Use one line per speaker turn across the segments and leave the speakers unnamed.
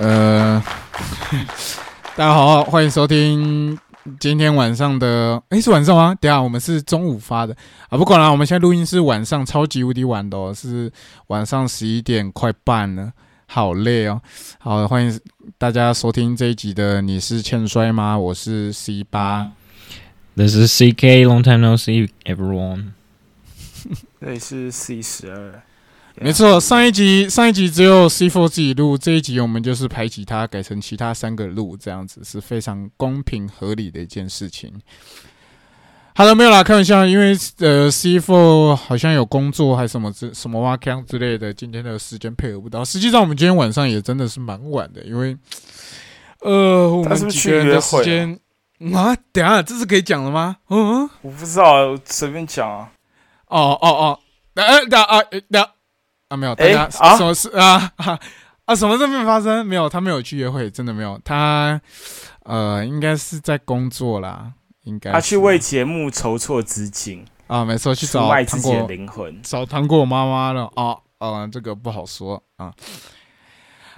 呃，大家好，欢迎收听今天晚上的，诶，是晚上吗？等下我们是中午发的啊，不管了，我们现在录音是晚上，超级无敌晚的哦，是晚上十一点快半了，好累哦。好，欢迎大家收听这一集的，你是欠摔吗？我是 C 八
，This is CK. Long time no see, everyone.
这里是 C 十二，
没错，上一集上一集只有 C Four 自己录，这一集我们就是排挤他，改成其他三个录，这样子是非常公平合理的一件事情。好了，没有啦，开玩笑，因为呃 C Four 好像有工作还是什么之什么挖坑之类的，今天的时间配合不到。实际上我们今天晚上也真的是蛮晚的，因为呃我们几个人的时间啊，等下这是可以讲的吗？嗯。
我不知道，随便讲啊。
哦哦哦，呃等啊呃等啊没有，大
诶
家
啊？
什么事？啊 啊啊什么事没有发生，没有，他没有去约会，真的没有，他呃应该是在工作啦，应该
他去为节目筹措资金，
啊没错去找
卖自己的
糖果
灵魂。
找糖果妈妈了。啊啊这个不好说啊。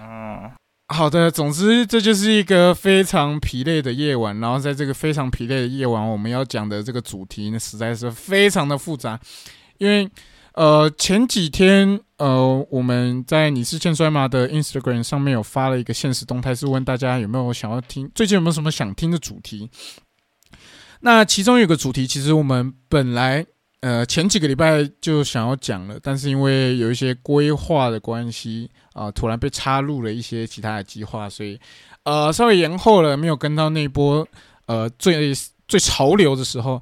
嗯，
好的，总之这就是一个非常疲累的夜晚，然后在这个非常疲累的夜晚，我们要讲的这个主题呢，实在是非常的复杂，因为呃前几天呃我们在你是欠摔吗的 Instagram 上面有发了一个现实动态，是问大家有没有想要听，最近有没有什么想听的主题。那其中有个主题，其实我们本来呃前几个礼拜就想要讲了，但是因为有一些规划的关系啊、突然被插入了一些其他的计划，所以呃稍微延后了，没有跟到那波呃最最潮流的时候。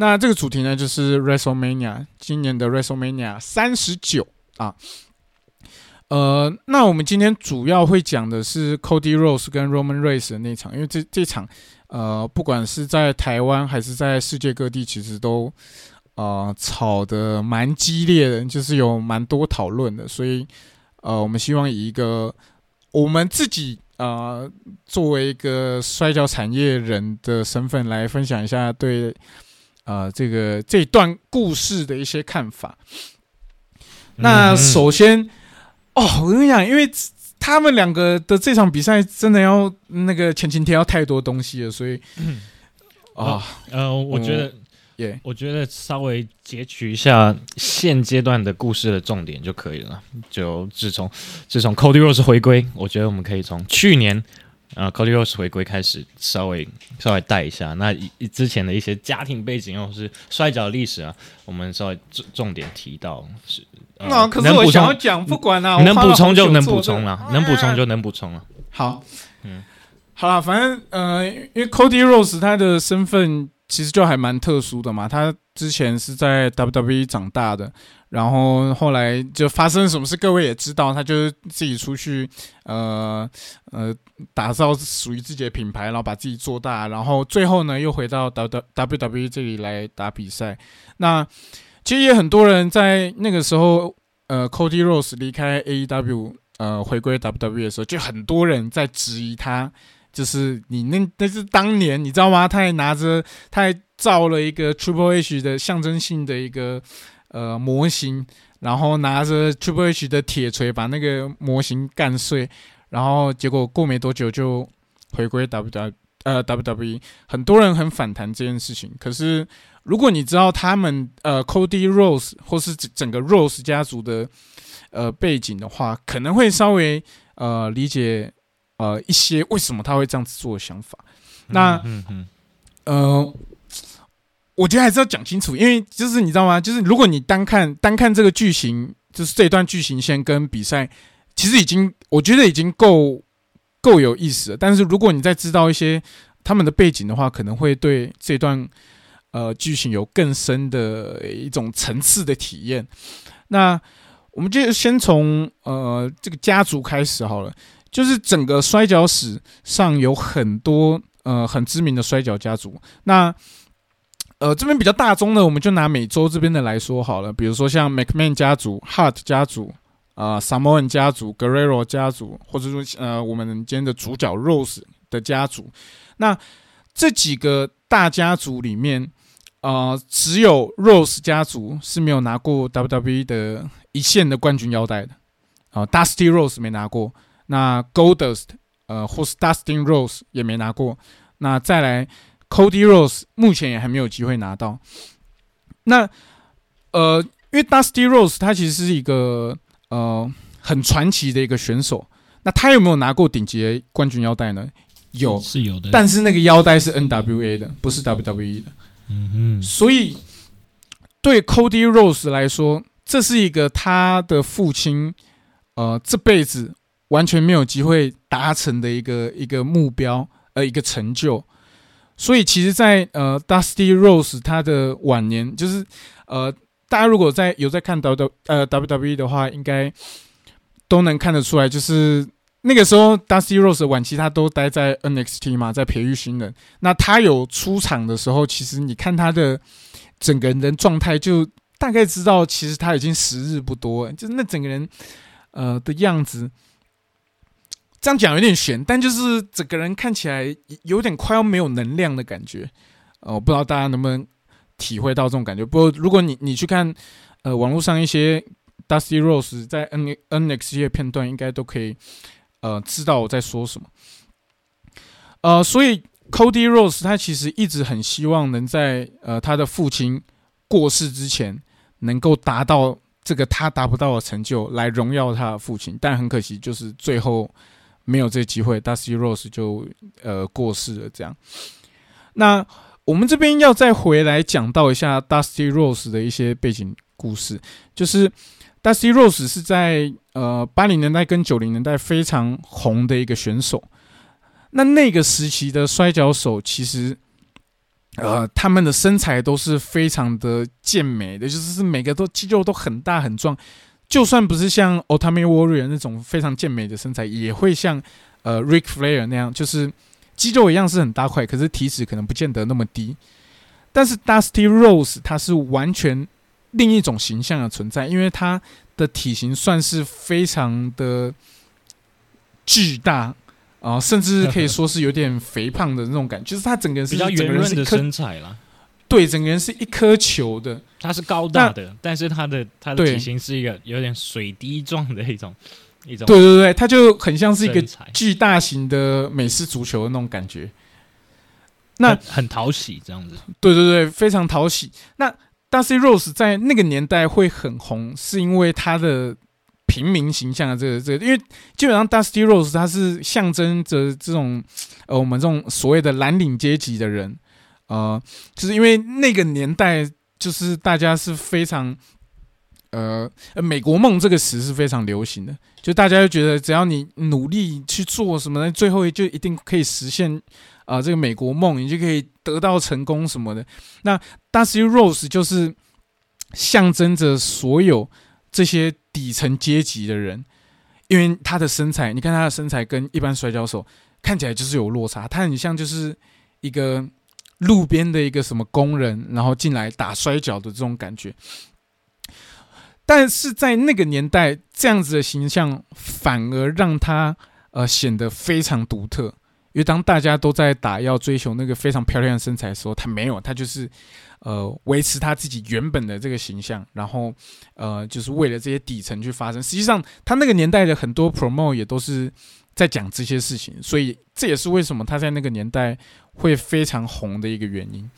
那这个主题呢，就是 WrestleMania 今年的 WrestleMania 三十九啊。呃，那我们今天主要会讲的是 Cody Rose 跟 Roman Reigns 的那场，因为这这场呃，不管是在台湾还是在世界各地，其实都呃吵得蛮激烈的，就是有蛮多讨论的，所以呃，我们希望以一个我们自己呃作为一个摔跤产业人的身份来分享一下对呃这个这段故事的一些看法。那
嗯
首先，哦，我跟你讲，因为他们两个的这场比赛真的要那个前情提要太多东西了，所以啊，
呃，我觉得，
耶、
我觉得稍微截取一下现阶段的故事的重点就可以了。就自从自从 Cody Rose 回归，我觉得我们可以从去年。呃，Cody Rose 回归开始，稍微稍微带一下。那以以之前的一些家庭背景或是摔跤历史啊，我们稍微重重点提到是。呃
那、可是我想要讲，不管啊，
能补充就能补充了，能补充就能补充了。
好，
嗯
好了，反正呃，因为 Cody Rose 他的身份其实就还蛮特殊的嘛，他之前是在 WWE 长大的，然后后来就发生什么事，各位也知道，他就是自己出去呃呃打造属于自己的品牌，然后把自己做大，然后最后呢又回到 W W W 这里来打比赛。那其实也很多人在那个时候，呃，Cody Rose 离开 AEW，呃，回归 WWE 的时候，就很多人在质疑他，就是你那那是当年你知道吗？他还拿着他还造了一个 Triple H 的象征性的一个呃模型，然后拿着 Triple H 的铁锤把那个模型干碎，然后结果过没多久就回归 W W。呃，WWE 很多人很反弹这件事情，可是如果你知道他们呃 Cody Rose 或是整整个 Rose 家族的呃背景的话，可能会稍微呃理解呃一些为什么他会这样子做的想法。那
嗯嗯
呃，我觉得还是要讲清楚，因为就是你知道吗？就是如果你单看单看这个剧情，就是这段剧情线跟比赛，其实已经我觉得已经够够有意思了。但是如果你再知道一些他们的背景的话，可能会对这段呃剧情有更深的一种层次的体验。那我们就先从呃这个家族开始好了，就是整个摔跤史上有很多呃很知名的摔跤家族。那呃这边比较大宗的，我们就拿美洲这边的来说好了，比如说像 McMahon 家族、Hart 家族。啊、Samoan 家族、Guerrero 家族，或者说呃，我们今天的主角 Rose 的家族，那这几个大家族里面，呃，只有 Rose 家族是没有拿过 WWE 的一线的冠军腰带的啊、Dusty Rose 没拿过，那 Goldust 呃或是 Dustin Rose 也没拿过，那再来 Cody Rose 目前也还没有机会拿到。那呃，因为 Dusty Rose 他其实是一个呃很传奇的一个选手，那他有没有拿过顶级的冠军腰带呢？有，
是有的，
但是那个腰带是 NWA 的，不是 WWE 的。
嗯哼，
所以对 Cody Rose 来说，这是一个他的父亲呃这辈子完全没有机会达成的一个一个目标，呃，一个成就。所以其实，在呃 Dusty Rose 他的晚年，就是呃大家如果在有在看 W 呃 WWE 的话，应该都能看得出来，就是那个时候 Dusty Rose 的晚期他都待在 NXT 嘛，在培育新人。那他有出场的时候，其实你看他的整个人的状态，就大概知道其实他已经时日不多，就是那整个人呃的样子。这样讲有点悬，但就是整个人看起来有点快要没有能量的感觉。呃，我不知道大家能不能体会到这种感觉。不过如果你你去看呃网络上一些 Dusty Rose 在 N N X 的片段，应该都可以呃知道我在说什么。呃，所以 Cody Rose 他其实一直很希望能在呃他的父亲过世之前，能够达到这个他达不到的成就，来荣耀他的父亲。但很可惜，就是最后。没有这机会，Dusty Rose 就呃过世了。这样，那我们这边要再回来讲到一下 Dusty Rose 的一些背景故事。就是 Dusty Rose 是在呃八零年代跟九零年代非常红的一个选手。那那个时期的摔跤手，其实呃他们的身材都是非常的健美的，就是每个都肌肉都很大很壮。就算不是像 l t i m a t e Warrior 那种非常健美的身材，也会像呃 Rick Flair 那样，就是肌肉一样是很大块，可是体脂可能不见得那么低。但是 Dusty Rose 他是完全另一种形象的存在，因为他的体型算是非常的巨大啊，甚至可以 说是有点肥胖的那种感觉，就是他整个人是
比较圆润的身材啦。
对，整个人是一颗球的，
他是高大的，但是他的他的体型是一个有点水滴状的一种一种。
对对对，他就很像是一个巨大型的美式足球的那种感觉。那
很讨喜，这样子。
对对对，非常讨喜。那 Dusty Rose 在那个年代会很红，是因为他的平民形象的这个这个，因为基本上 Dusty Rose 他是象征着这种呃我们这种所谓的蓝领阶级的人。呃，就是因为那个年代，就是大家是非常，呃，美国梦这个词是非常流行的，就大家就觉得只要你努力去做什么，最后就一定可以实现啊这个美国梦，你就可以得到成功什么的。那 Dusty Rose 就是象征着所有这些底层阶级的人，因为他的身材，你看他的身材跟一般摔跤手看起来就是有落差，他很像就是一个。路边的一个什么工人，然后进来打摔跤的这种感觉，但是在那个年代，这样子的形象反而让他呃显得非常独特。因为当大家都在打要追求那个非常漂亮的身材的时候，他没有，他就是呃维持他自己原本的这个形象，然后呃就是为了这些底层去发声。实际上，他那个年代的很多 promo 也都是。在讲这些事情，所以这也是为什么他在那个年代会非常红的一个原因。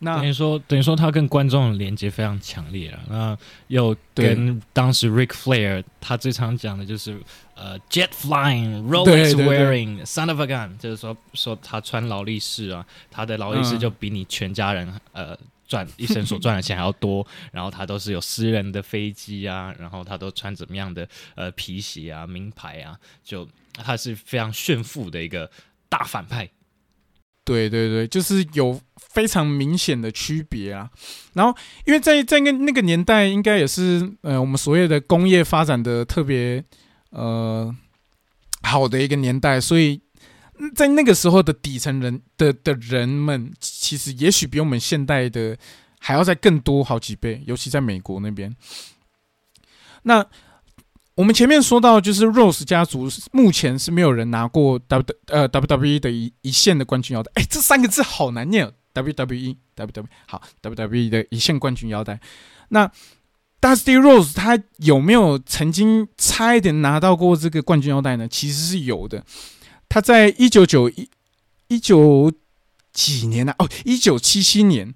那
等于说，等于说他跟观众的连接非常强烈了。那又跟当时 Rick Flair 他最常讲的就是呃，Jet Flying Rolex Wearing Son of a Gun，就是说说他穿劳力士啊，他的劳力士就比你全家人呃赚一生所赚的钱还要多。然后他都是有私人的飞机啊，然后他都穿怎么样的呃皮鞋啊、名牌啊，就。他是非常炫富的一个大反派，
对对对，就是有非常明显的区别啊。然后，因为在在那那个年代，应该也是呃我们所谓的工业发展的特别呃好的一个年代，所以在那个时候的底层人的的人们，其实也许比我们现代的还要再更多好几倍，尤其在美国那边。那我们前面说到，就是 Rose 家族目前是没有人拿过 W 呃 WWE 的一一线的冠军腰带。哎，这三个字好难念，WWE WWE 好 WWE 的一线冠军腰带。那 Dusty Rose 他有没有曾经差一点拿到过这个冠军腰带呢？其实是有的。他在一九九一一九几年呢、哦，一九七七年，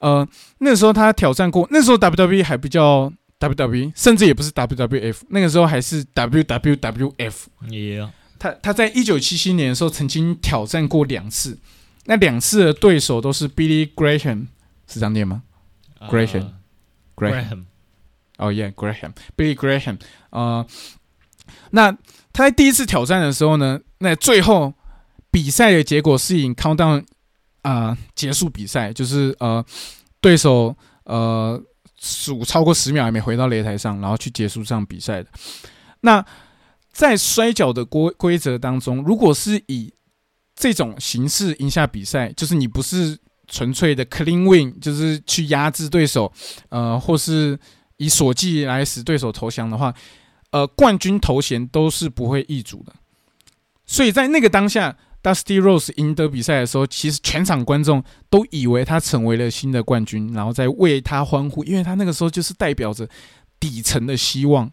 呃，那时候他挑战过，那时候 WWE 还比较 WWE，甚至也不是 WWF，那个时候还是 WWWF。
也
他他在一九七七年的时候曾经挑战过两次，那两次的对手都是 Billy Graham，是这样念吗？Graham Graham
Graham
哦、yeah，Graham，Billy Graham，呃，那他在第一次挑战的时候呢，那最后比赛的结果是以 countdown 啊、结束比赛，就是呃对手呃数超过十秒还没回到擂台上，然后去结束这场比赛的。那在摔跤的规规则当中，如果是以这种形式赢下比赛，就是你不是纯粹的 clean win，就是去压制对手，呃，或是以锁技来使对手投降的话，呃，冠军头衔都是不会易主的。所以在那个当下，Dusty Rose 赢得比赛的时候，其实全场观众都以为他成为了新的冠军，然后在为他欢呼，因为他那个时候就是代表着底层的希望。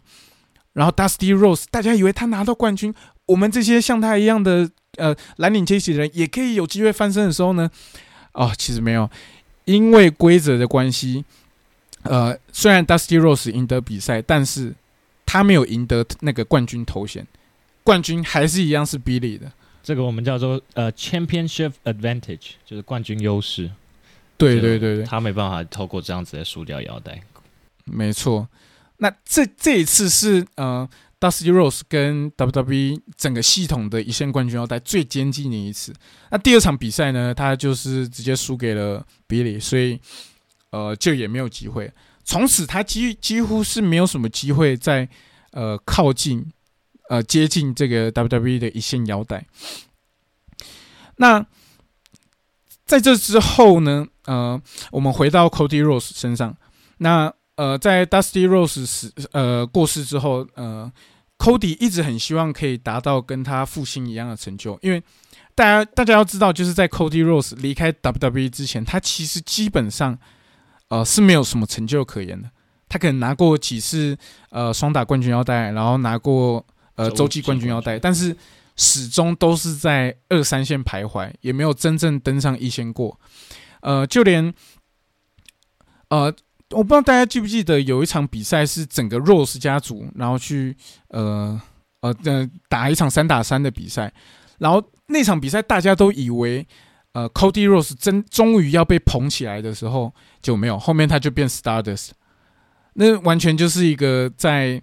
然后 Dusty Rose，大家以为他拿到冠军，我们这些像他一样的呃蓝领阶级的人也可以有机会翻身的时候呢，哦，其实没有，因为规则的关系，呃，虽然 Dusty Rose 赢得比赛，但是他没有赢得那个冠军头衔，冠军还是一样是 Billy 的。
这个我们叫做呃 championship advantage，就是冠军优势。
对对对对，
他没办法透过这样子来输掉腰带。
没错。那这这一次是呃，Dusty Rose 跟 WWE 整个系统的一线冠军腰带最接近的一次。那第二场比赛呢，他就是直接输给了 Billy，所以呃，就也没有机会。从此他几几乎是没有什么机会再呃靠近呃接近这个 WWE 的一线腰带。那在这之后呢，呃，我们回到 Cody Rose 身上，那呃，在 Dusty Rose 死呃过世之后，呃，Cody 一直很希望可以达到跟他父亲一样的成就，因为大家大家要知道，就是在 Cody Rose 离开 WWE 之前，他其实基本上呃是没有什么成就可言的。他可能拿过几次呃双打冠军腰带，然后拿过呃
洲
洲际
际冠军
冠军腰带，但是始终都是在二三线徘徊，也没有真正登上一线过。呃，就连呃，我不知道大家记不记得有一场比赛是整个 Rose 家族，然后去呃呃呃打一场三打三的比赛，然后那场比赛大家都以为呃 Cody Rose 真终于要被捧起来的时候，就没有，后面他就变 Stardust，那完全就是一个在，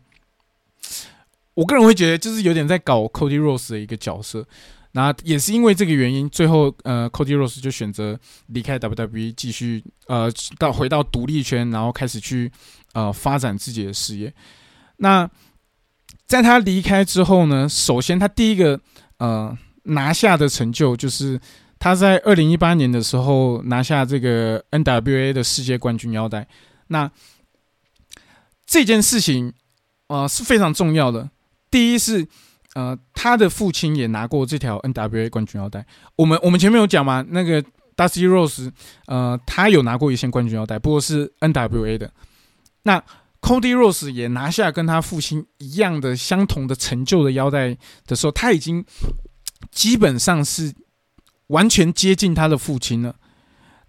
我个人会觉得就是有点在搞 Cody Rose 的一个角色。那也是因为这个原因，最后呃，Cody Rose 就选择离开 WWE，继续呃到回到独立圈，然后开始去呃发展自己的事业。那在他离开之后呢，首先他第一个呃拿下的成就就是他在二零一八年的时候拿下这个 NWA 的世界冠军腰带。那这件事情呃是非常重要的。第一是呃，他的父亲也拿过这条 NWA 冠军腰带。我们我们前面有讲嘛，那个 Dusty Rose，呃，他有拿过一线冠军腰带，不过是 NWA 的。那 Cody Rose 也拿下跟他父亲一样的相同的成就的腰带的时候，他已经基本上是完全接近他的父亲了。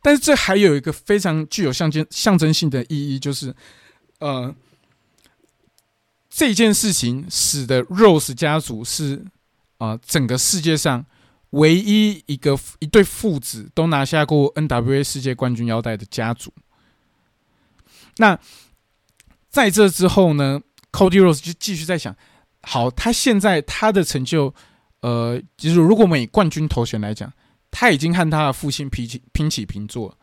但是这还有一个非常具有象征象征性的意义，就是呃。这件事情使得 Rose 家族是啊、整个世界上唯一一个一对父子都拿下过 NWA 世界冠军腰带的家族。那在这之后呢，Cody Rose 就继续在想，好，他现在他的成就，呃，就是如果我们以冠军头衔来讲，他已经和他的父亲平起平起平坐。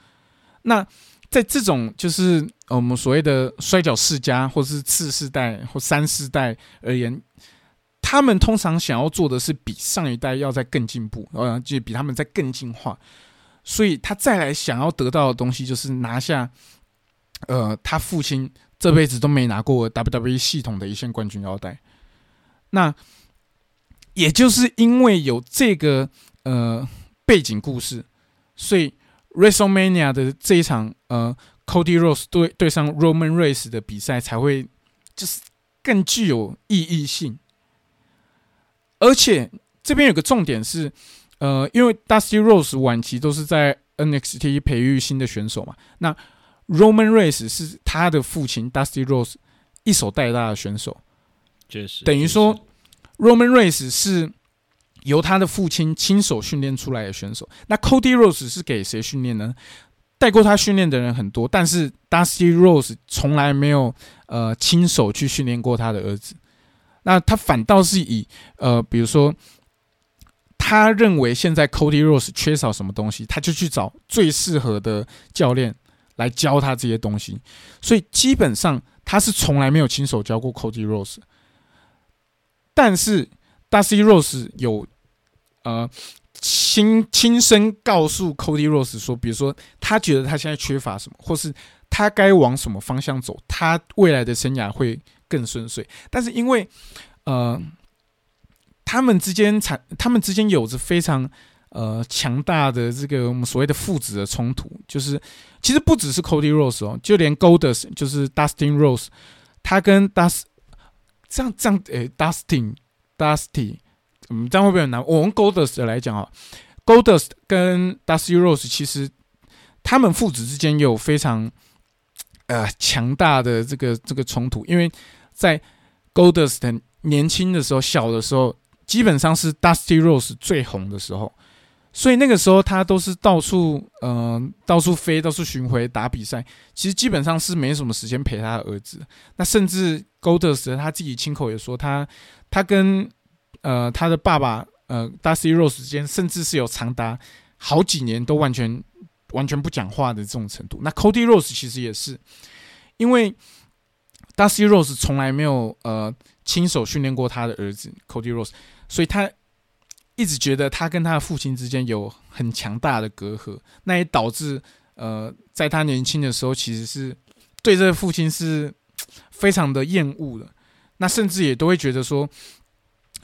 那在这种就是我们所谓的摔跤世家，或是次世代或三世代而言，他们通常想要做的是比上一代要再更进步，呃，就比他们再更进化。所以他再来想要得到的东西，就是拿下，呃，他父亲这辈子都没拿过 WWE 系统的一线冠军腰带。那也就是因为有这个呃背景故事，所以 WrestleMania 的这一场呃 Cody Rose 对对上 Roman Reigns 的比赛才会就是更具有意义性。而且这边有个重点是，呃，因为 Dusty Rose 晚期都是在 NXT 培育新的选手嘛，那 Roman Reigns 是他的父亲 Dusty Rose 一手带大的选手，
确实，
等于说 Roman Reigns 是由他的父亲亲手训练出来的选手。那 Cody Rose 是给谁训练呢？带过他训练的人很多，但是 Dusty Rose 从来没有呃亲手去训练过他的儿子。那他反倒是以呃，比如说，他认为现在 Cody Rose 缺少什么东西，他就去找最适合的教练来教他这些东西。所以基本上他是从来没有亲手教过 Cody Rose。但是 Dusty Rose 有呃亲亲身告诉 Cody Rose 说，比如说他觉得他现在缺乏什么，或是他该往什么方向走，他未来的生涯会更顺遂。但是因为呃他们之间产，他们之间有着非常呃强大的这个我们所谓的父子的冲突，就是其实不只是 Cody Rose 哦，就连 Golders 就是 Dustin Rose，他跟 Dust 这样这样诶，Dustin Dusty，嗯，这样会不会很难？我们 Goldust 来讲啊，Goldust 跟 Dusty Rose 其实他们父子之间有非常呃强大的这个这个冲突，因为在 Goldust 年轻的时候、小的时候，基本上是 Dusty Rose 最红的时候，所以那个时候他都是到处嗯、到处飞、到处巡回打比赛，其实基本上是没什么时间陪他的儿子。那甚至 Goldust 他自己亲口也说，他他跟呃他的爸爸呃 Dusty Rose 之间，甚至是有长达好几年都完全完全不讲话的这种程度。那 Cody Rose 其实也是，因为 Dusty Rose 从来没有呃亲手训练过他的儿子 Cody Rose，所以他一直觉得他跟他的父亲之间有很强大的隔阂，那也导致呃在他年轻的时候其实是对这个父亲是非常的厌恶的，那甚至也都会觉得说。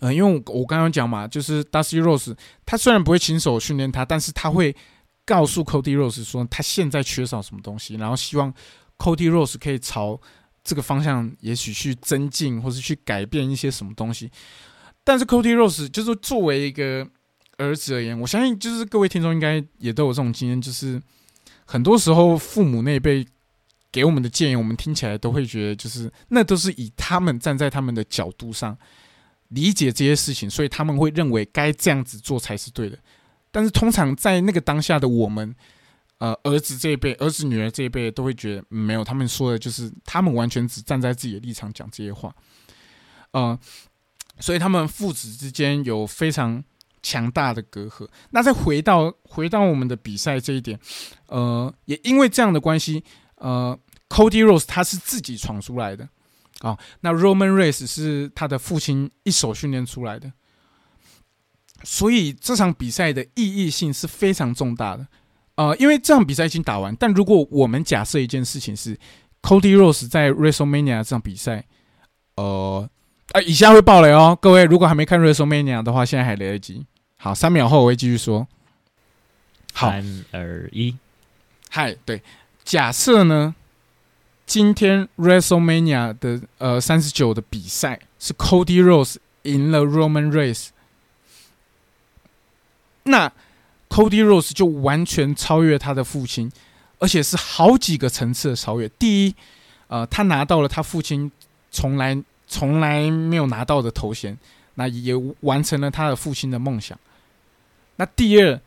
呃，因为我刚刚讲嘛，就是 Dusty Rose，他虽然不会亲手训练他，但是他会告诉 Cody Rose 说他现在缺少什么东西，然后希望 Cody Rose 可以朝这个方向，也许去增进或是去改变一些什么东西。但是 Cody Rose 就是作为一个儿子而言，我相信就是各位听众应该也都有这种经验，就是很多时候父母那一辈给我们的建议，我们听起来都会觉得就是那都是以他们站在他们的角度上。理解这些事情，所以他们会认为该这样子做才是对的。但是通常在那个当下的我们，呃，儿子这一辈、儿子女儿这一辈都会觉得没有，他们说的就是他们完全只站在自己的立场讲这些话，呃，所以他们父子之间有非常强大的隔阂。那再回到回到我们的比赛这一点，呃，也因为这样的关系，呃，Cody Rose 他是自己闯出来的。啊，那 Roman Reigns 是他的父亲一手训练出来的，所以这场比赛的意义性是非常重大的。呃，因为这场比赛已经打完，但如果我们假设一件事情是 Cody Rose 在 WrestleMania 这场比赛，呃，啊，以下会爆雷哦，各位如果还没看 WrestleMania 的话，现在还来得及。好，三秒后我会继续说。好，
三二一，
嗨，对，假设呢？今天 WrestleMania 的呃三十九的比赛是 Cody Rose 赢了 Roman Reigns，那 Cody Rose 就完全超越他的父亲，而且是好几个层次的超越。第一，呃，他拿到了他父亲从来从来没有拿到的头衔，那也完成了他的父亲的梦想。那第二，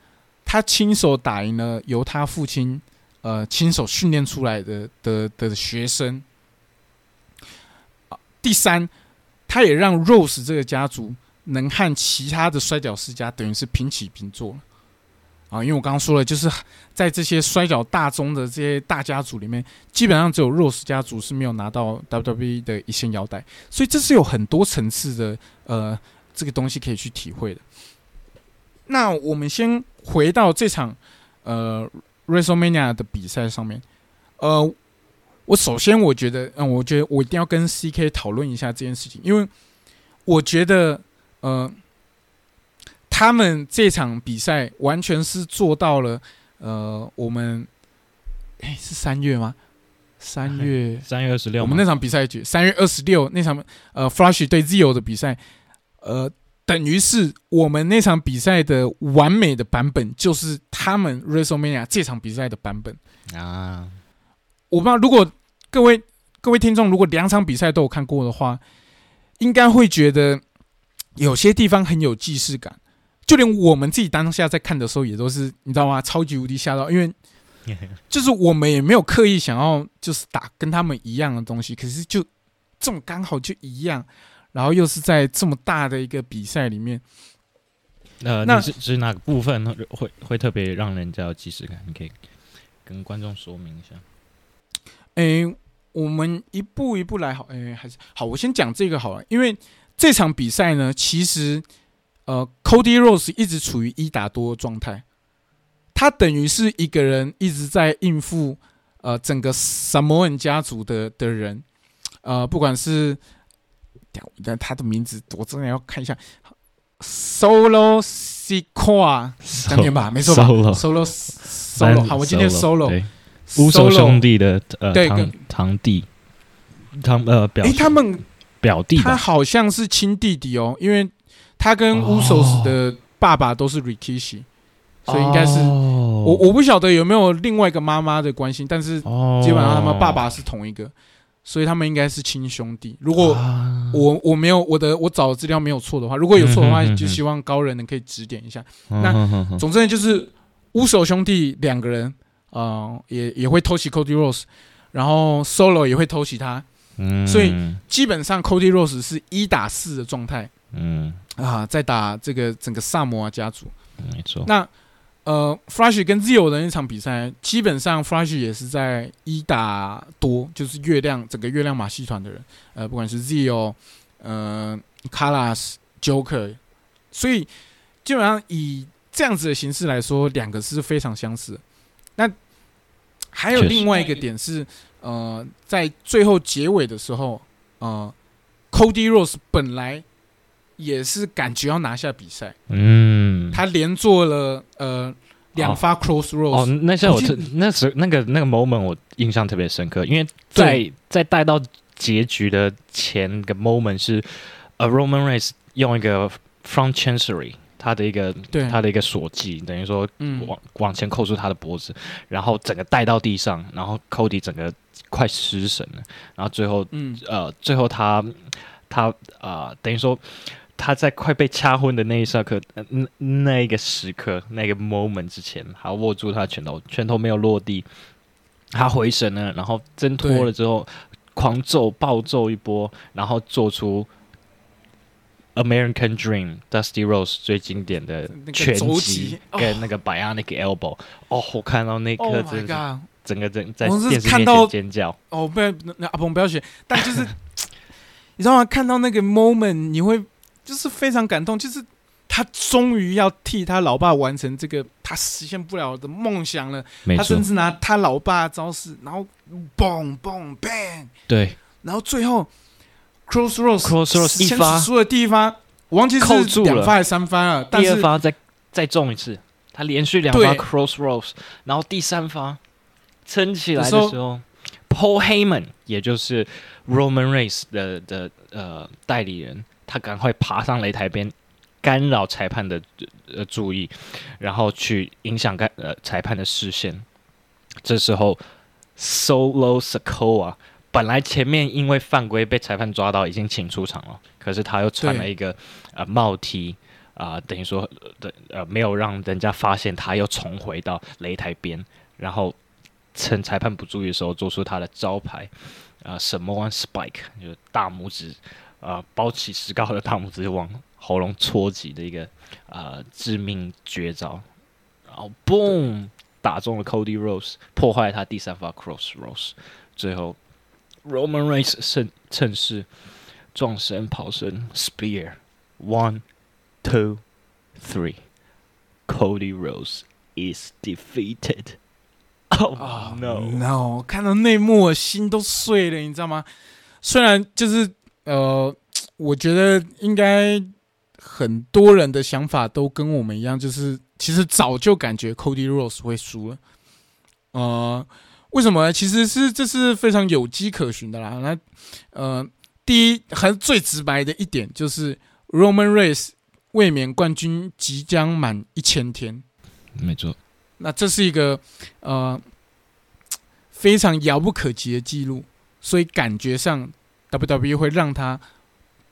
他亲手打赢了由他父亲。呃，亲手训练出来的的的学生。第三，他也让 Rose 这个家族能和其他的摔跤世家等于是平起平坐。啊，因为我刚刚说了，就是在这些摔跤大宗的这些大家族里面，基本上只有 Rose 家族是没有拿到 WWE 的一线腰带，所以这是有很多层次的呃这个东西可以去体会的。那我们先回到这场呃。WrestleMania 的比赛上面，呃，我首先我觉得，嗯，我觉得我一定要跟 CK 讨论一下这件事情，因为我觉得，呃，他们这场比赛完全是做到了，呃，我们，哎，是三月吗？三月
三月二十六，
我们那场比赛三月二十六那场呃，Flash 对 Zio 的比赛，呃，等于是我们那场比赛的完美的版本，就是他们 WrestleMania 这场比赛的版本。
啊，
我不知道，如果各位各位听众如果两场比赛都有看过的话，应该会觉得有些地方很有既视感，就连我们自己当下在看的时候，也都是你知道吗？超级无敌吓到，因为 就是我们也没有刻意想要就是打跟他们一样的东西，可是就这种刚好就一样，然后又是在这么大的一个比赛里面，
呃，
那
是是指哪个部分会会会特别让人家有即视感？你可以跟观众说明一下。
诶、我们一步一步来好，诶、还是好，我先讲这个好了，因为这场比赛呢，其实呃，Cody Rose 一直处于一打多的状态，他等于是一个人一直在应付呃整个 Samoan 家族的的人，呃，不管是但他的名字我真的要看一下，Solo Sikoa，当年吧，没错吧
Solo？Solo
Solo，好，我今天 Solo
对。乌手兄弟的呃堂堂弟，堂呃表
哎、他们他
表弟他？
好像是亲弟弟哦，因为他跟乌索斯的爸爸都是 Rikishi，、所以应该是、我
我
我不晓得有没有另外一个妈妈的关系，但是
哦，
基本上他们爸爸是同一个，所以他们应该是亲兄弟。如果
啊
我我没有我的我找的资料没有错的话，如果有错的话，就希望高人能可以指点一下。
嗯
那总之呢，就是乌手兄弟两个人，呃，也也会偷袭 Cody Rose，然后 Solo 也会偷袭他，
嗯
所以基本上 Cody Rose 是一打四的状态。
嗯，
啊，在打这个整个萨摩亚家族。
没错，
那呃，Flash 跟 Zio 的那场比赛，基本上 Flash 也是在一打多，就是月亮整个月亮马戏团的人，呃，不管是 Zio、呃 Carlos、Joker，所以基本上以这样子的形式来说，两个是非常相似的。那还有另外一个点是，呃，在最后结尾的时候，呃，Cody Rose 本来也是感觉要拿下比赛，
嗯，
他连做了呃两发 cross rose，、
哦，那下我特
我
那时那个那个 moment 我印象特别深刻，因为在在带到结局的前个 moment 是，A Roman race 用一个 front chancery 他的一个
对，
他的一个锁技，等于说
嗯。
往往前扣住他的脖子，然后整个带到地上，然后 Cody 整个快失神了，然后最后
嗯。
呃最后他他啊、呃等于说。他在快被掐昏的那一刹刻，呃那那一个时刻，那个 moment 之前，他握住他的拳头，拳头没有落地，他回神了，然后挣脱了之后，狂揍暴揍一波，然后做出 American Dream Dusty Rose 最经典的
那个
拳击
击哦。
跟那个 Bionic Elbow，哦，我看到那一刻
Oh
真的是整个整在电视面前尖叫，
哦，不阿鹏不要学，但就是 你知道吗？看到那个 moment，你会就是非常感动，就是他终于要替他老爸完成这个他实现不了的梦想了。他甚，至拿他老爸的招式，然后嘣嘣 bang，
对，
然后最后
crossroads crossroads 一发。
输的第一发，我忘记
扣住了。
是两发还是三发了，但是
第二发再再中一次，他连续两发 crossroads，然后第三发撑起来的
时候
时候，Paul Heyman 也就是 Roman Reigns 的的呃代理人，他赶快爬上擂台边。干扰裁判的呃注意，然后去影响干呃裁判的视线。这时候，Solo Sikoa 本来前面因为犯规被裁判抓到，已经请出场了，可是他又穿了一个呃帽 T 啊、等于说呃的呃没有让人家发现他又重回到擂台边，然后趁裁判不注意的时候做出他的招牌啊、什么 Samoan Spike，就是大拇指啊、包起石膏的大拇指往喉咙戳击的一个啊、致命绝招，然后 boom 打中了 Cody Rose，破坏他第三发 Cross Rose，最后 Roman Reigns 趁趁势撞身跑身 Spear one two three Cody Rose is defeated. Oh
啊 no！no！看到内幕，我心都碎了，你知道吗？虽然就是呃，我觉得应该很多人的想法都跟我们一样，就是其实早就感觉 Cody Rose 会输了。呃，为什么呢？其实是这是非常有迹可循的啦。那呃，第一还是最直白的一点就是 Roman Reigns 卫冕冠军即将满一千天。
没错，
那这是一个呃非常遥不可及的记录，所以感觉上 WWE 会让他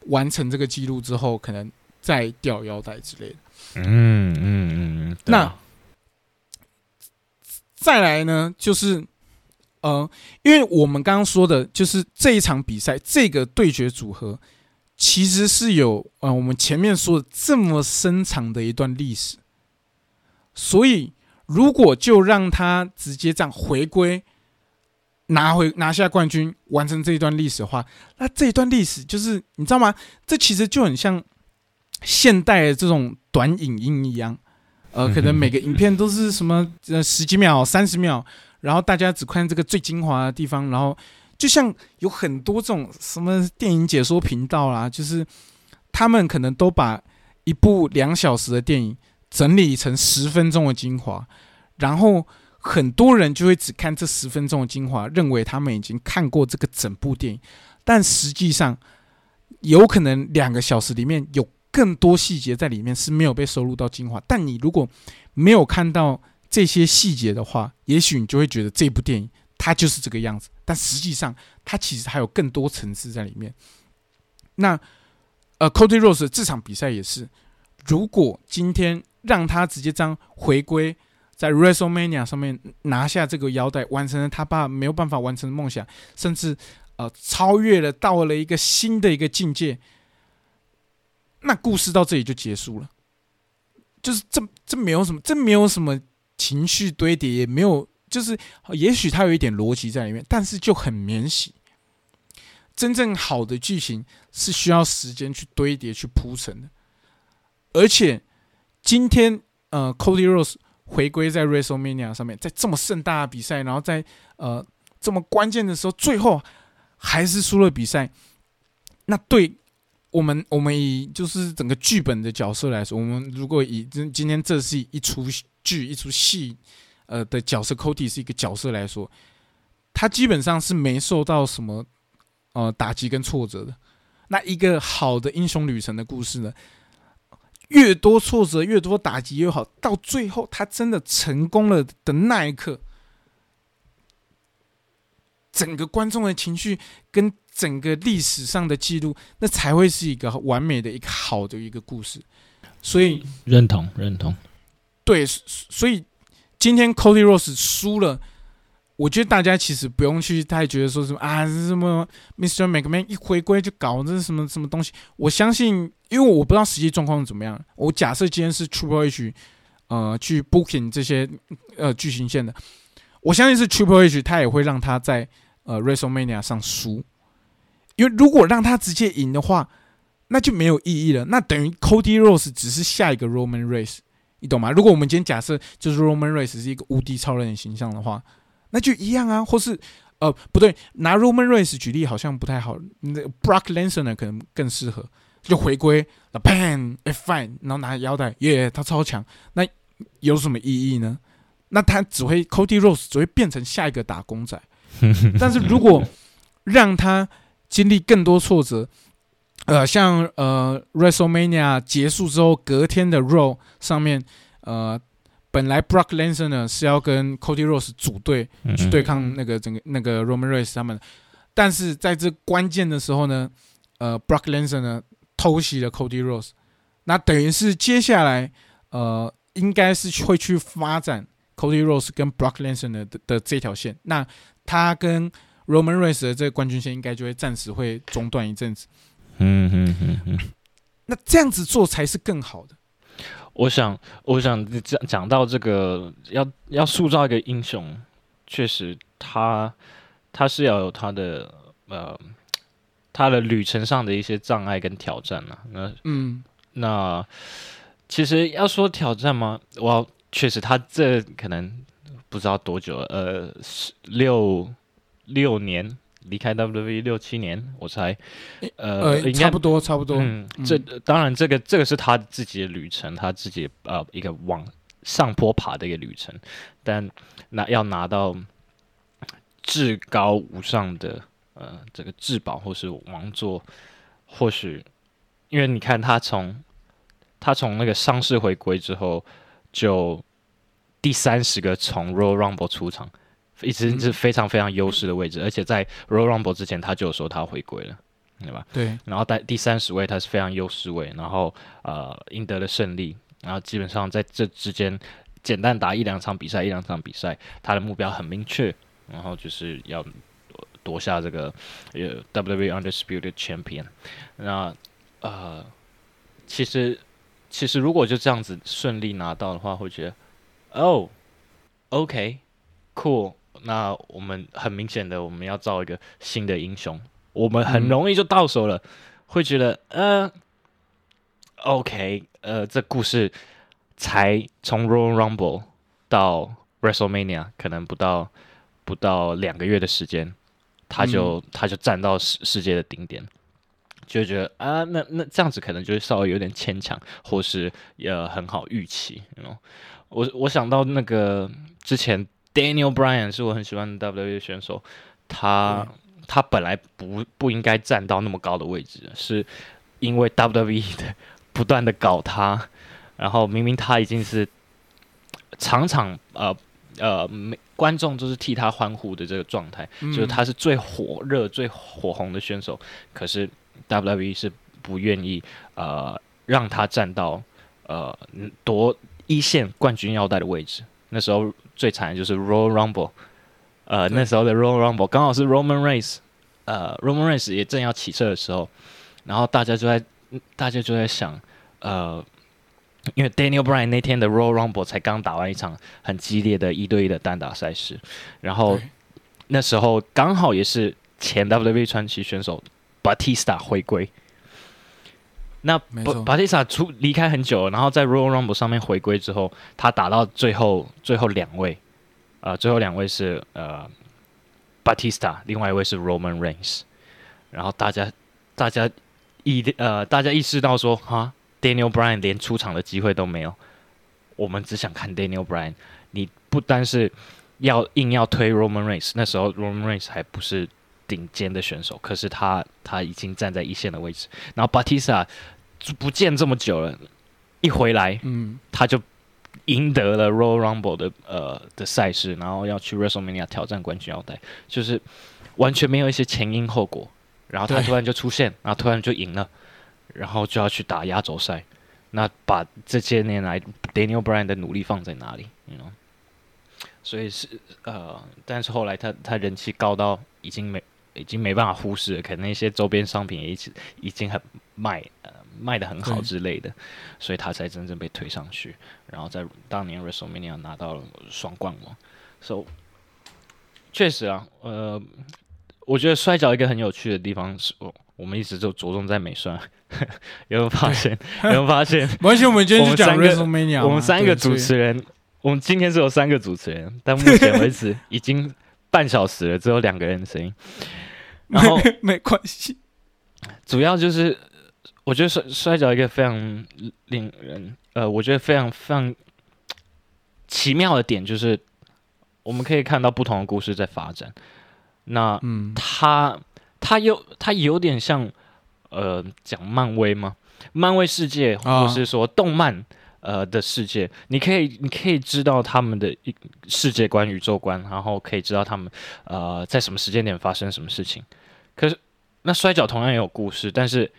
完成这个记录之后，可能再掉腰带之类的。
嗯嗯嗯，
那
啊
再来呢，就是呃，因为我们刚刚说的，就是这一场比赛这个对决组合，其实是有呃我们前面说的这么深长的一段历史，所以如果就让他直接这样回归。拿回拿下冠军，完成这一段历史的话，那这一段历史就是你知道吗？这其实就很像现代的这种短影音一样，呃，可能每个影片都是什么呃十几秒、三十秒，然后大家只看这个最精华的地方，然后就像有很多这种什么电影解说频道啦，就是他们可能都把一部两小时的电影整理成十分钟的精华，然后很多人就会只看这十分钟的精华，认为他们已经看过这个整部电影，但实际上有可能两个小时里面有更多细节在里面是没有被收录到精华。但你如果没有看到这些细节的话，也许你就会觉得这部电影它就是这个样子，但实际上它其实还有更多层次在里面。那呃，Cody Rose 这场比赛也是，如果今天让他直接这样回归。在 WrestleMania 上面拿下这个腰带，完成了他爸没有办法完成的梦想，甚至呃超越了，到了一个新的一个境界。那故事到这里就结束了，就是这这没有什么，这没有什么情绪堆叠，也没有，就是也许它有一点逻辑在里面，但是就很免洗。真正好的剧情是需要时间去堆叠、去铺陈的，而且今天呃，Cody Rose。回归在 WrestleMania 上面，在这么盛大的比赛，然后在呃这么关键的时候，最后还是输了比赛。那对我们，我们以就是整个剧本的角色来说，我们如果以今今天这是一出剧、一出戏，呃的角色，Cody 是一个角色来说，他基本上是没受到什么呃打击跟挫折的。那一个好的英雄旅程的故事呢？越多挫折，越多打击越好。到最后，他真的成功了的那一刻，整个观众的情绪跟整个历史上的记录，那才会是一个完美的一个好的一个故事。所以
认同认同，
对，所以今天 Cody Rose 输了。我觉得大家其实不用去太觉得说什么啊，什么 Mr. McMahon 一回归就搞这什么什么东西。我相信，因为我不知道实际状况是怎么样。我假设今天是 Triple H，呃，去 Booking 这些呃剧情线的，我相信是 Triple H，他也会让他在呃 WrestleMania 上输。因为如果让他直接赢的话，那就没有意义了。那等于 Cody Rose 只是下一个 Roman Race，你懂吗？如果我们今天假设就是 Roman Race 是一个无敌超人的形象的话。那就一样啊，或是呃不对，拿 Roman Reigns 举例好像不太好。那 Brock Lesnar 可能更适合，就回归那 Pan fine，然后拿腰带，耶，他超强。那有什么意义呢？那他只会 Cody Rose 只会变成下一个打工仔。但是如果让他经历更多挫折，呃，像呃 WrestleMania 结束之后隔天的 Raw 上面，呃。本来 Brock Lesnar 呢是要跟 Cody Rose 组队去对抗那个整个那个 Roman Reigns 他们，但是在这关键的时候呢，呃，Brock Lesnar 呢偷袭了 Cody Rose，那等于是接下来呃应该是会去发展 Cody Rose 跟 Brock Lesnar 的的这条线，那他跟 Roman Reigns 的这个冠军线应该就会暂时会中断一阵子。
嗯嗯嗯嗯，
那这样子做才是更好的。
我想，我想讲讲到这个，要要塑造一个英雄，确实他他是要有他的呃他的旅程上的一些障碍跟挑战啊。那
嗯，
那其实要说挑战吗？我确实他这可能不知道多久，呃，六六年。离开 WWE 六七年，我猜，呃，
差不多，差不多。
嗯，这当然，这个这个是他自己的旅程，他自己呃一个往上坡爬的一个旅程。但那要拿到至高无上的呃这个至宝或是王座，或许因为你看他从他从那个伤势回归之后，就第三十个从 Royal Rumble 出场，一直是非常非常优势的位置，而且在 Royal Rumble 之前他就有说他回归了，对吧？
对，
然后在第三十位他是非常优势位，然后呃赢得了胜利，然后基本上在这之间简单打一两场比赛，一两场比赛，他的目标很明确，然后就是要夺夺下这个呃 WWE Undisputed Champion。那呃，其实其实如果就这样子顺利拿到的话，会觉得哦，OK，cool。那我们很明显的，我们要造一个新的英雄，我们很
嗯
容易就到手了，会觉得呃，OK，呃，这故事才从 Royal Rumble 到 WrestleMania 可能不到不到两个月的时间，他就、他就站到世世界的顶点，就觉得啊，那那这样子可能就是稍微有点牵强，或是呃很好预期，you know 我我想到那个之前 Daniel Bryan 是我很喜欢的 WWE 选手，他他本来不不应该站到那么高的位置，是因为 WWE 的不断的搞他，然后明明他已经是场场呃呃没观众都是替他欢呼的这个状态，
嗯
就是他是最火热、最火红的选手，可是 WWE 是不愿意呃让他站到呃夺一线冠军腰带的位置。那时候最惨的就是 Royal Rumble，呃，那时候的 Royal Rumble 刚好是 Roman Reigns，呃，Roman Reigns 也正要起色的时候，然后大家就在大家就在想，呃。因为 Daniel Bryan 那天的 Royal Rumble 才刚打完一场很激烈的一对一的单打赛事，然后那时候刚好也是前 WWE 传奇选手 Batista 回归。那
没
Ba-
错
Batista 出离开很久，然后在 Royal Rumble 上面回归之后，他打到最后最后两位，呃，最后两位是呃 Batista，另外一位是 Roman Reigns。然后大家大家意呃大家意识到说，哈，Daniel Bryan 连出场的机会都没有，我们只想看 Daniel Bryan。你不单是要硬要推 Roman Reigns，那时候 Roman Reigns 还不是顶尖的选手，可是他他已经站在一线的位置。然后 Batista 不见这么久了，一回来
嗯，
他就赢得了 Royal Rumble 的呃的赛事，然后要去 WrestleMania 挑战冠军腰带，就是完全没有一些前因后果，然后他突然就出现，然后突然就赢了，然后就要去打压轴赛。那把这些年来 Daniel Bryan 的努力放在哪里？you know？所以是呃，但是后来他他人气高到已经没已经没办法忽视了，可能一些周边商品也一直已经很卖呃卖的很好之类的，所以他才真正被推上去，然后在当年 WrestleMania 拿到了双冠王。So 确实啊，呃，我觉得摔跤一个很有趣的地方是，我我们一直就着重在美摔，有没有发现？有没有发现？
没关系，我们今天就讲
我们三
WrestleMania。
我们三个主持人，我们今天是有三个主持人，但目前为止 已经半小时了，只有两个人的声音。然后
所以没关系。
主要就是，我觉得摔摔跤一个非常令人呃，我觉得非常非常奇妙的点就是，我们可以看到不同的故事在发展。那
嗯，
它它有它有点像呃讲漫威吗？漫威世界，
啊
或是说动漫呃的世界，你可以你可以知道他们的一世界观、宇宙观，然后可以知道他们呃在什么时间点发生什么事情。可是那摔跤同样也有故事，但是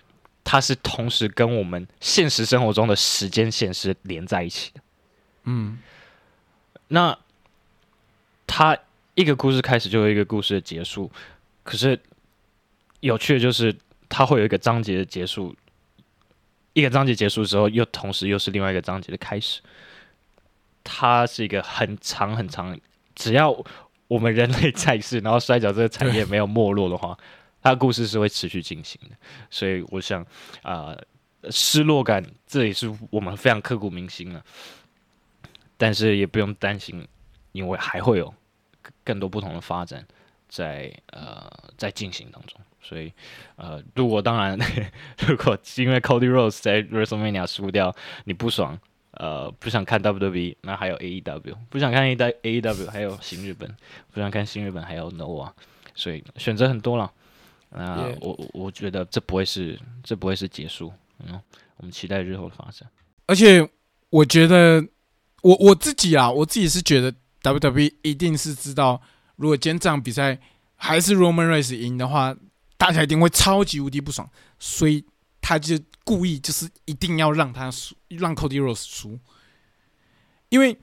它是同时跟我们现实生活中的时间线是连在一起的。
嗯，
那它一个故事开始就有一个故事的结束，可是有趣的就是它会有一个章节的结束，一个章节结束之后，又同时又是另外一个章节的开始。它是一个很长很长，只要我们人类在世，然后摔跤这个产业没有没落的话，它的故事是会持续进行的。所以我想啊、失落感这也是我们非常刻骨铭心了。但是也不用担心，因为还会有更多不同的发展在呃在进行当中。所以呃，如果当然，如果因为 Cody Rose 在 WrestleMania 输掉，你不爽，呃，不想看 WWE，那还有 AEW，不想看 A W AEW，还有新日本，不想看新日本，还有 Nova，所以选择很多了。那我我我觉得这不会是这不会是结束，嗯，我们期待日后的发展。
而且我觉得，我我自己啊，我自己是觉得 WWE 一定是知道，如果今天这场比赛还是 Roman Reigns 赢的话，大家一定会超级无敌不爽，所以他就故意就是一定要让他输，让 Cody Rhodes 输，因为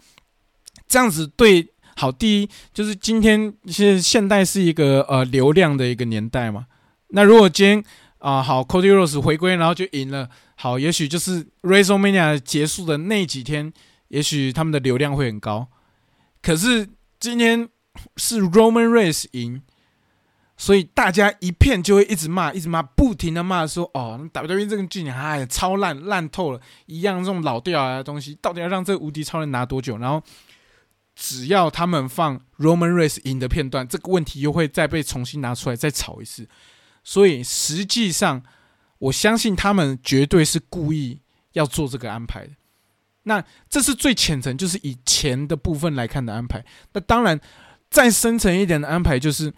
这样子对。好，第一就是今天是现代是一个呃流量的一个年代嘛。那如果今天啊、好 Cody Rose 回归，然后就赢了，好，也许就是 WrestleMania 结束的那几天，也许他们的流量会很高。可是今天是 Roman Race 赢，所以大家一片就会一直骂，一直骂，不停的骂说：“哦，WWE 这个剧情哎超烂，烂透了，一样这种老掉牙的东西，到底要让这个无敌超人拿多久？”然后只要他们放 Roman Reigns 赢的片段，这个问题又会再被重新拿出来再吵一次。所以实际上，我相信他们绝对是故意要做这个安排的。那这是最浅层，就是以钱的部分来看的安排。那当然，再深层一点的安排就是，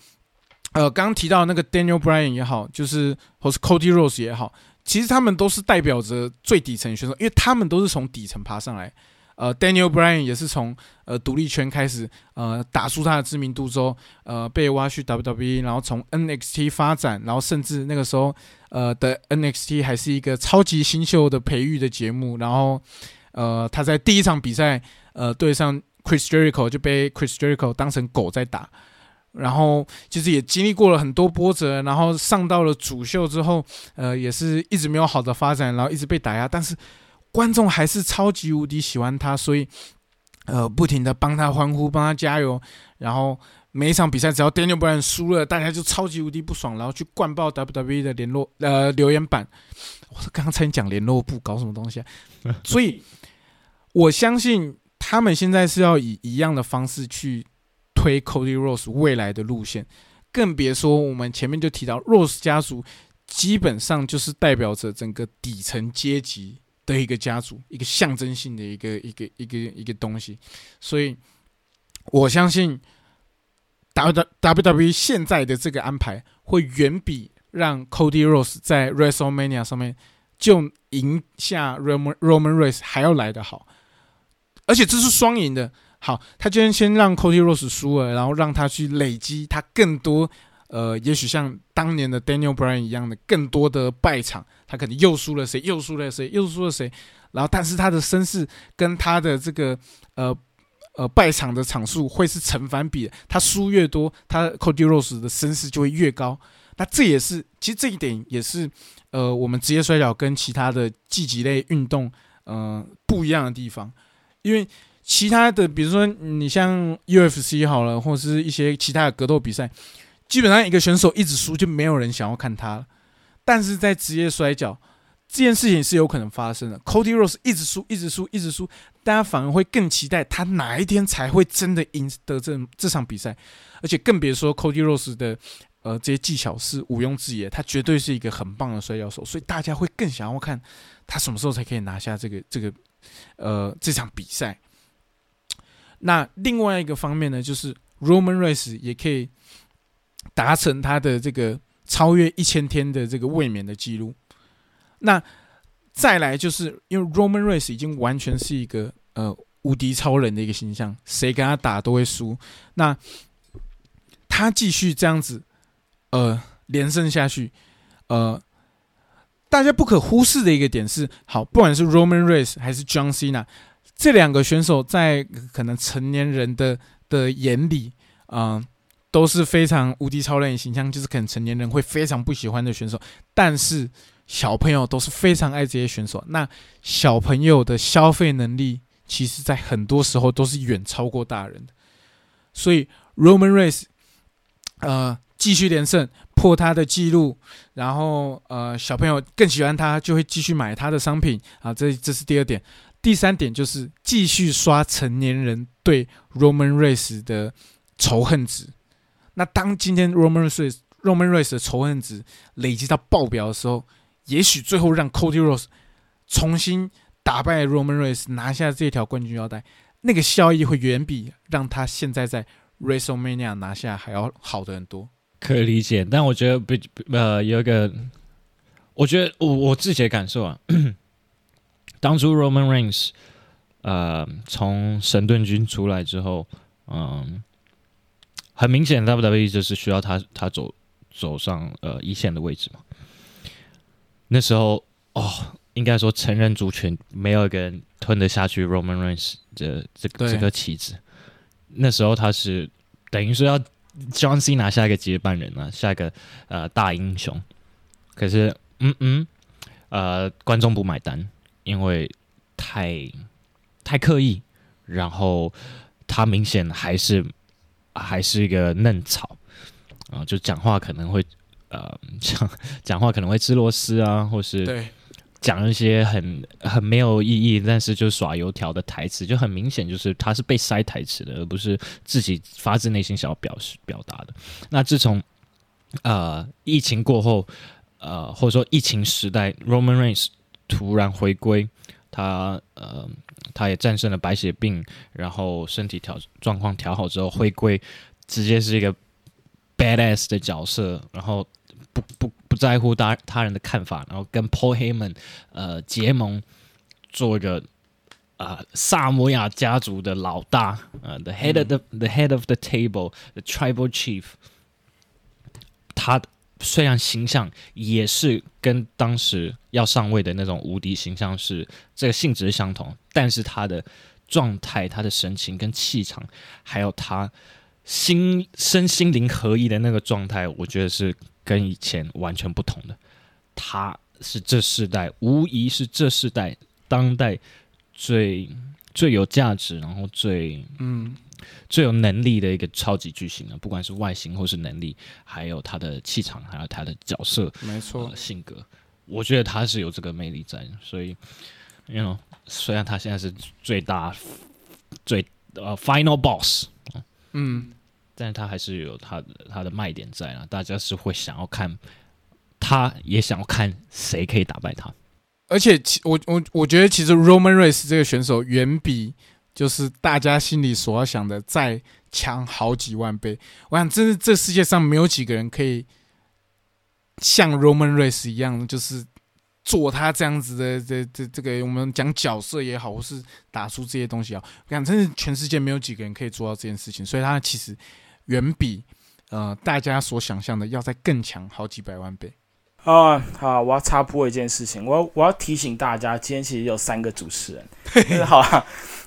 呃，刚刚提到那个 Daniel Bryan 也好，就是或是 Cody Rose 也好，其实他们都是代表着最底层选手，因为他们都是从底层爬上来。呃，Daniel Bryan 也是从呃独立圈开始，呃，打出他的知名度之后，呃，被挖去 WWE，然后从 NXT 发展，然后甚至那个时候，呃的 NXT 还是一个超级新秀的培育的节目，然后，呃，他在第一场比赛，呃，对上 Chris Jericho 就被 Chris Jericho 当成狗在打，然后其实也经历过了很多波折，然后上到了主秀之后，呃，也是一直没有好的发展，然后一直被打压，但是观众还是超级无敌喜欢他，所以呃，不停的帮他欢呼，帮他加油，然后每一场比赛只要 Daniel Bryan 输了，大家就超级无敌不爽，然后去灌爆 WWE 的联络呃留言板。我刚刚才讲联络部搞什么东西啊？所以我相信他们现在是要以一样的方式去推 Cody Rose 未来的路线，更别说我们前面就提到 Rose 家族基本上就是代表着整个底层阶级的一个家族，一个象征性的一个一个一个一个东西，所以我相信 W W W 现在的这个安排会远比让 Cody Rose 在 WrestleMania 上面就赢下 Roman Roman Reigns 还要来得好，而且这是双赢的。好，他今天先让 Cody Rose 输了，然后让他去累积他更多，呃，也许像当年的 Daniel Bryan 一样的更多的败场，他可能又输了谁，又输了谁，又输了谁，然后但是他的身世跟他的这个呃呃败场的场数会是成反比的，他输越多，他 Cody Rose 的身世就会越高。那这也是，其实这一点也是，呃，我们职业摔跤跟其他的竞技类运动，呃，不一样的地方，因为其他的，比如说你像 UFC 好了，或者是一些其他的格斗比赛，基本上一个选手一直输，就没有人想要看他了。但是在职业摔跤，这件事情是有可能发生的。Cody Rose 一直输，一直输，一直输，大家反而会更期待他哪一天才会真的赢得这这场比赛，而且更别说 Cody Rose 的呃这些技巧是毋庸置疑，他绝对是一个很棒的摔跤手，所以大家会更想要看他什么时候才可以拿下这个这个呃这场比赛。那另外一个方面呢，就是 Roman Reigns 也可以达成他的这个超越一千天的这个卫冕的记录。那再来就是因为 Roman Reigns 已经完全是一个呃无敌超人的一个形象，谁跟他打都会输。那他继续这样子呃连胜下去，呃，大家不可忽视的一个点是，好，不管是 Roman Reigns 还是 John Cena。这两个选手在可能成年人的的眼里，啊、都是非常无敌超人形象，就是可能成年人会非常不喜欢的选手。但是小朋友都是非常爱这些选手。那小朋友的消费能力，其实在很多时候都是远超过大人的。所以 Roman Race，呃，继续连胜，破他的记录，然后呃，小朋友更喜欢他，就会继续买他的商品啊。这这是第二点。第三点就是继续刷成年人对 Roman Race 的仇恨值。那当今天 Roman Reigns Roman Reigns 的仇恨值累积到爆表的时候，也许最后让 Cody Rose 重新打败 Roman Reigns 拿下这条冠军腰带，那个效益会远比让他现在在 WrestleMania 拿下还要好的很多。
可以理解，但我觉得不呃有一个，我觉得我我自己的感受啊，当初 Roman Reigns 呃从神盾军出来之后，嗯，很明显 WWE 就是需要他他走走上呃一线的位置嘛。那时候哦，应该说成人族群没有一个人吞得下去 Roman Reigns 的这个这个棋子。那时候他是等于说要 John C 拿下一个接班人啊，下一个呃大英雄。可是，嗯嗯，呃，观众不买单，因为太太刻意，然后他明显还是还是一个嫩草啊、就讲话可能会呃 讲讲话可能会吃螺丝啊，或是
对，
讲一些很很没有意义，但是就耍油条的台词，就很明显就是他是被塞台词的，而不是自己发自内心想要表示表达的。那自从呃疫情过后，呃或者说疫情时代，Roman Reigns 突然回归，他呃他也战胜了白血病，然后身体调状况调好之后回归，直接是一个 badass 的角色，然后不不不在乎他他人的看法，然后跟 Paul Heyman 呃结盟，做一个啊、萨摩亚家族的老大，呃，the head of the、the head of the table，the tribal chief。他虽然形象也是跟当时要上位的那种无敌形象是这个性质相同，但是他的状态、他的神情跟气场，还有他心身心灵合一的那个状态，我觉得是跟以前完全不同的。他是这世代，无疑是这世代当代最最有价值，然后最
嗯，
最有能力的一个超级巨星了！不管是外形或是能力，还有他的气场，还有他的角色、
没错
呃、，性格，我觉得他是有这个魅力在的。所以，you know，虽然他现在是最大、最呃 final boss，
嗯，
但是他还是有他的他的卖点在啊，大家是会想要看，他也想要看谁可以打败他。
而且其我我我觉得其实 Roman Reigns 这个选手远比就是大家心里所要想的再强好几万倍。我想，真是这世界上没有几个人可以像 Roman Reigns 一样，就是做他这样子的这这这个我们讲角色也好，或是打出这些东西啊，我想真是全世界没有几个人可以做到这件事情。所以他其实远比呃大家所想象的要再更强好几百万倍。
啊、好，我要插播一件事情，我要我要提醒大家，今天其实有三个主持人，好啦，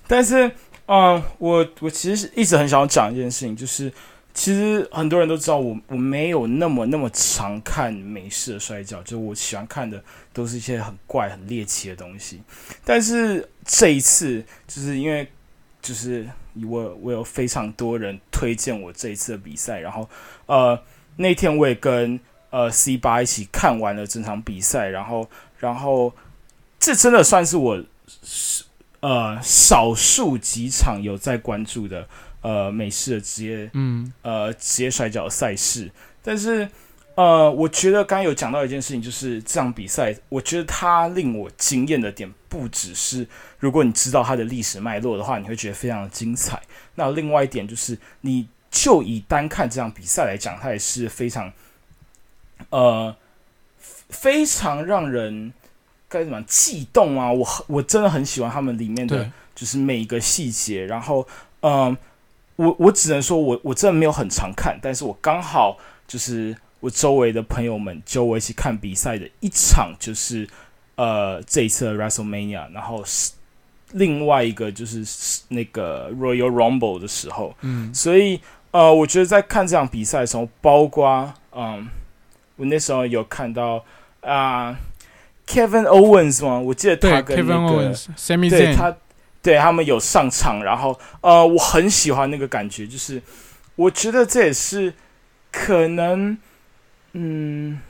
但是嗯，我我其实一直很想讲一件事情，就是其实很多人都知道我我没有那么那么常看美式的摔跤，就我喜欢看的都是一些很怪很猎奇的东西，但是这一次就是因为就是我我有非常多人推荐我这一次的比赛，然后呃那天我也跟呃 C 八一起看完了整场比赛，然后然后这真的算是我是呃少数几场有在关注的呃美式的职业
嗯，
呃职业摔跤赛事，但是呃，我觉得刚刚有讲到一件事情，就是这场比赛，我觉得它令我惊艳的点不只是如果你知道它的历史脉络的话，你会觉得非常的精彩。那另外一点就是，你就以单看这场比赛来讲，它也是非常呃非常让人该怎么讲悸动啊！我很我真的很喜欢他们里面的，就是每一个细节。然后，嗯，我我只能说我我真的没有很常看，但是我刚好就是我周围的朋友们揪我一起看比赛的一场，就是呃这一次的 WrestleMania，然后是另外一个就是那个 Royal Rumble 的时候，
嗯，
所以呃，我觉得在看这场比赛的时候，包括嗯，我那时候有看到啊、Kevin Owens 吗？我记得他跟那个
Zayn，
他，对他们有上场，然后呃，我很喜欢那个感觉，就是我觉得这也是可能，嗯，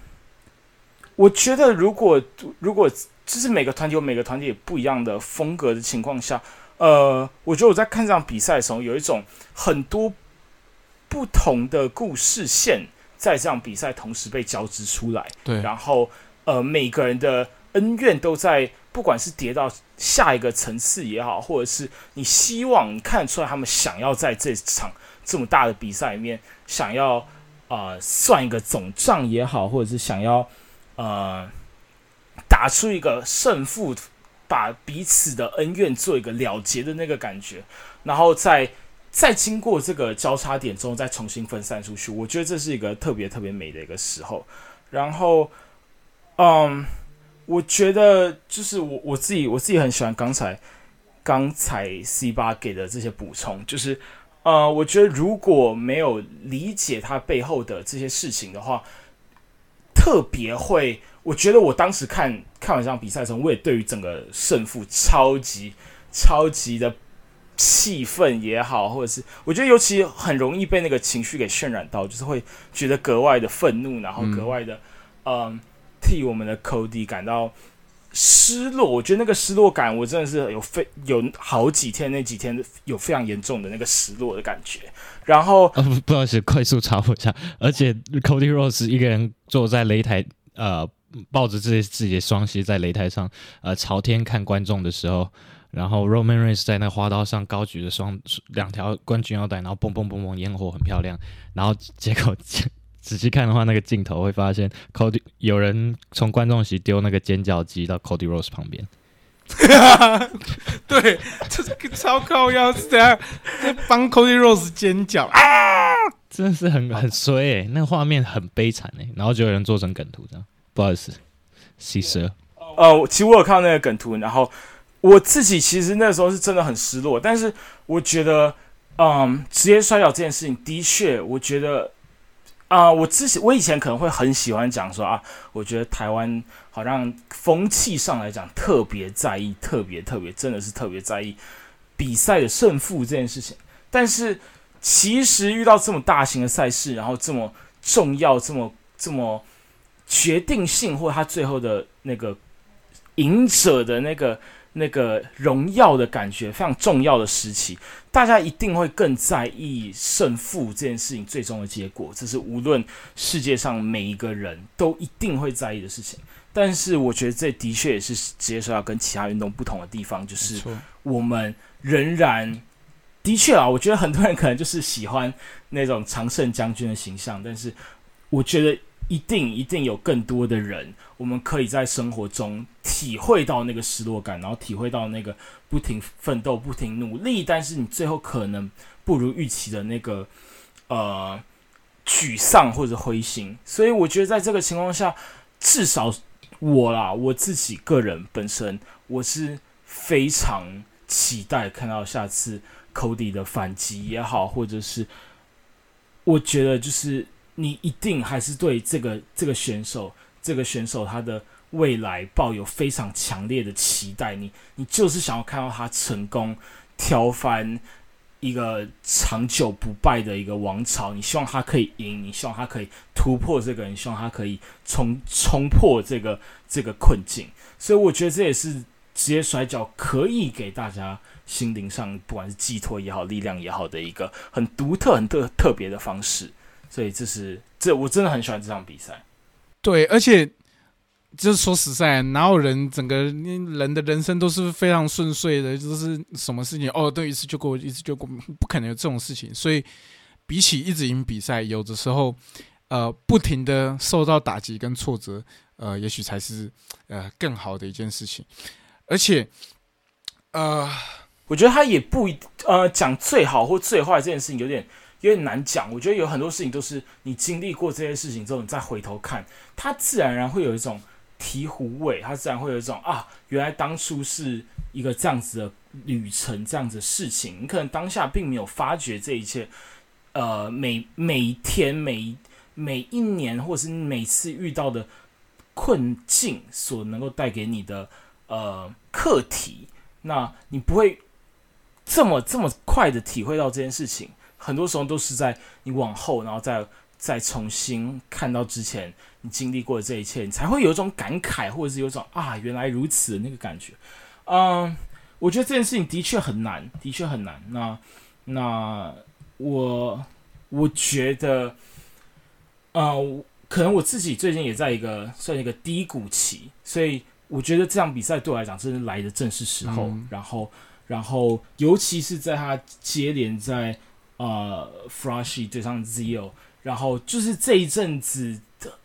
我觉得如果如果就是每个团体有每个团体不一样的风格的情况下，呃，我觉得我在看这场比赛的时候，有一种很多不同的故事线在这场比赛同时被交织出来。
对，
然后呃每个人的，恩怨都在，不管是跌到下一个层次也好，或者是你希望看出来他们想要在这场这么大的比赛里面想要呃算一个总账也好，或者是想要呃打出一个胜负，把彼此的恩怨做一个了结的那个感觉，然后再再经过这个交叉点之后再重新分散出去，我觉得这是一个特别特别美的一个时候。然后，嗯。我觉得就是我我自己我自己很喜欢刚才刚才 C 八给的这些补充，就是呃，我觉得如果没有理解他背后的这些事情的话，特别会，我觉得我当时看看完这场比赛的时候，我也对于整个胜负超级超级的气愤也好，或者是我觉得尤其很容易被那个情绪给渲染到，就是会觉得格外的愤怒，然后格外的嗯。替我们的 Cody 感到失落，我觉得那个失落感，我真的是有非有好几天，那几天有非常严重的那个失落的感觉。然后，
不不好意思，快速插播一下，而且 Cody Rose 一个人坐在擂台，呃，抱着自己自己的双膝在擂台上，呃，朝天看观众的时候，然后 Roman Reigns 在那花刀上高举着双两条冠军腰带，然后嘣嘣嘣嘣烟火很漂亮，然后结果。仔细看的话，那个镜头会发现，Cody 有人从观众席丢那个尖叫机到 Cody Rose 旁边。
对，这个超高腰是怎样在帮 Cody Rose 尖叫啊！
真的是很很衰诶，那个画面很悲惨诶。然后就有人做成梗图这样，不好意思吸蛇。
呃，其实我有看到那个梗图，然后我自己其实那时候是真的很失落，但是我觉得，嗯，职业摔跤这件事情的确，我觉得。啊，我之前我以前可能会很喜欢讲说啊，我觉得台湾好像风气上来讲特别在意，特别特别真的是特别在意比赛的胜负这件事情。但是其实遇到这么大型的赛事，然后这么重要、这么这么决定性，或他最后的那个赢者的那个。那个荣耀的感觉非常重要的时期，大家一定会更在意胜负这件事情最终的结果，这是无论世界上每一个人都一定会在意的事情。但是，我觉得这的确也是职业说要跟其他运动不同的地方，就是我们仍然的确啊，我觉得很多人可能就是喜欢那种常胜将军的形象，但是我觉得。一定一定有更多的人，我们可以在生活中体会到那个失落感，然后体会到那个不停奋斗、不停努力，但是你最后可能不如预期的那个呃沮丧或者灰心。所以我觉得在这个情况下，至少我啦，我自己个人本身，我是非常期待看到下次 Cody 的反击也好，或者是我觉得就是。你一定还是对这个这个选手，这个选手他的未来抱有非常强烈的期待。你你就是想要看到他成功挑翻一个长久不败的一个王朝。你希望他可以赢，你希望他可以突破这个，你希望他可以冲冲破这个这个困境。所以我觉得这也是职业摔跤可以给大家心灵上不管是寄托也好，力量也好的一个很独特、很特特别的方式。所以这是这我真的很喜欢这场比赛，
对，而且就是说实在，哪有人整个人的人生都是非常顺遂的，就是什么事情哦，对一次就过，一次就过，不可能有这种事情。所以比起一直赢比赛，有的时候呃不停的受到打击跟挫折，呃，也许才是呃更好的一件事情。而且呃，
我觉得他也不呃讲最好或最坏这件事情有点。有点难讲，我觉得有很多事情都是你经历过这些事情之后，你再回头看，它自然而然会有一种醍醐味，它自然会有一种啊，原来当初是一个这样子的旅程，这样子的事情，你可能当下并没有发觉这一切，呃，每每天每每一年，或者是每次遇到的困境所能够带给你的呃课题，那你不会这么这么快的体会到这件事情。很多时候都是在你往后，然后再再重新看到之前你经历过的这一切，你才会有一种感慨，或者是有一种啊原来如此的那个感觉。嗯，我觉得这件事情的确很难，的确很难。那那我我觉得，呃，可能我自己最近也在一个算一个低谷期，所以我觉得这场比赛对我来讲真的来的正是时候。
嗯
然后，然后尤其是在他接连在呃 Froshy 对上 Zio，然后就是这一阵子的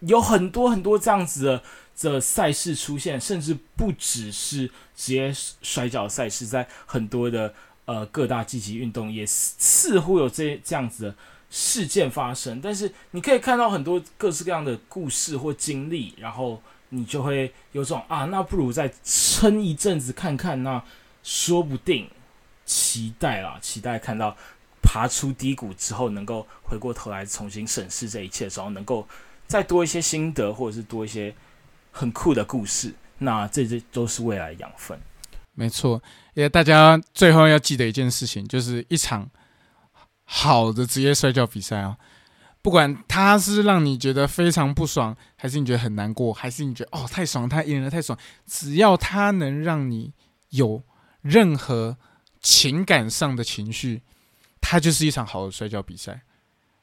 有很多很多这样子的的赛事出现，甚至不只是职业摔跤赛事，在很多的呃各大积极运动也似乎有这这样子的事件发生。但是你可以看到很多各式各样的故事或经历，然后你就会有种啊，那不如再撑一阵子看看，那说不定期待啦，期待看到爬出低谷之后，能够回过头来重新审视这一切的时候，能够再多一些心得，或者是多一些很酷的故事。那这些都是未来的养分。
没错，因为大家最后要记得一件事情，就是一场好的职业摔跤比赛啊，不管它是让你觉得非常不爽，还是你觉得很难过，还是你觉得哦太爽，他赢了太爽，只要它能让你有任何情感上的情绪，它就是一场好的摔跤比赛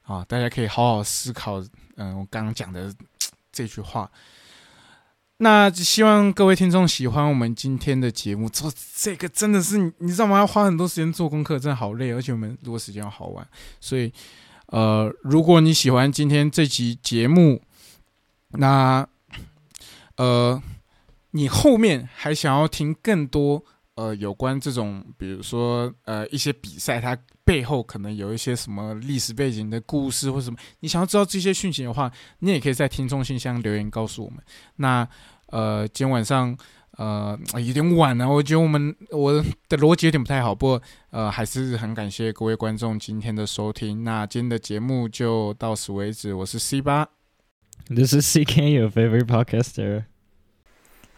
啊！大家可以好好思考，嗯，我刚刚讲的 这句话。那希望各位听众喜欢我们今天的节目。做这个真的是你你知道吗？要花很多时间做功课，真的好累，而且我们如果时间要好玩，所以呃，如果你喜欢今天这集节目，那呃，你后面还想要听更多呃有关这种，比如说呃一些比赛它背后可能有一些什么历史背景的故事或什么，你想要知道这些讯息的话，你也可以在听众信箱留言告诉我们。那呃，今天晚上呃有点晚了，我觉得我们我的逻辑有点不太好，不过呃还是很感谢各位观众今天的收听。那今天的节目就到此为止，我是 C 八
，This is CK, your favorite podcaster.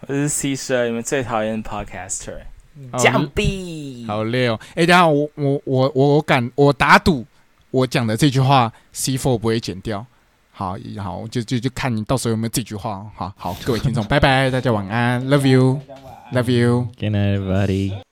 我是 C 十你们最讨厌的 podcaster
好
降 B。
好累哦。哎，等一下我我我我我敢我打赌，我讲的这句话 C four 不会剪掉。好，好，就就就看你到时候有没有这句话哦。好好，各位听众，拜拜，大家晚安，Love you，Love you。
Good night, everybody.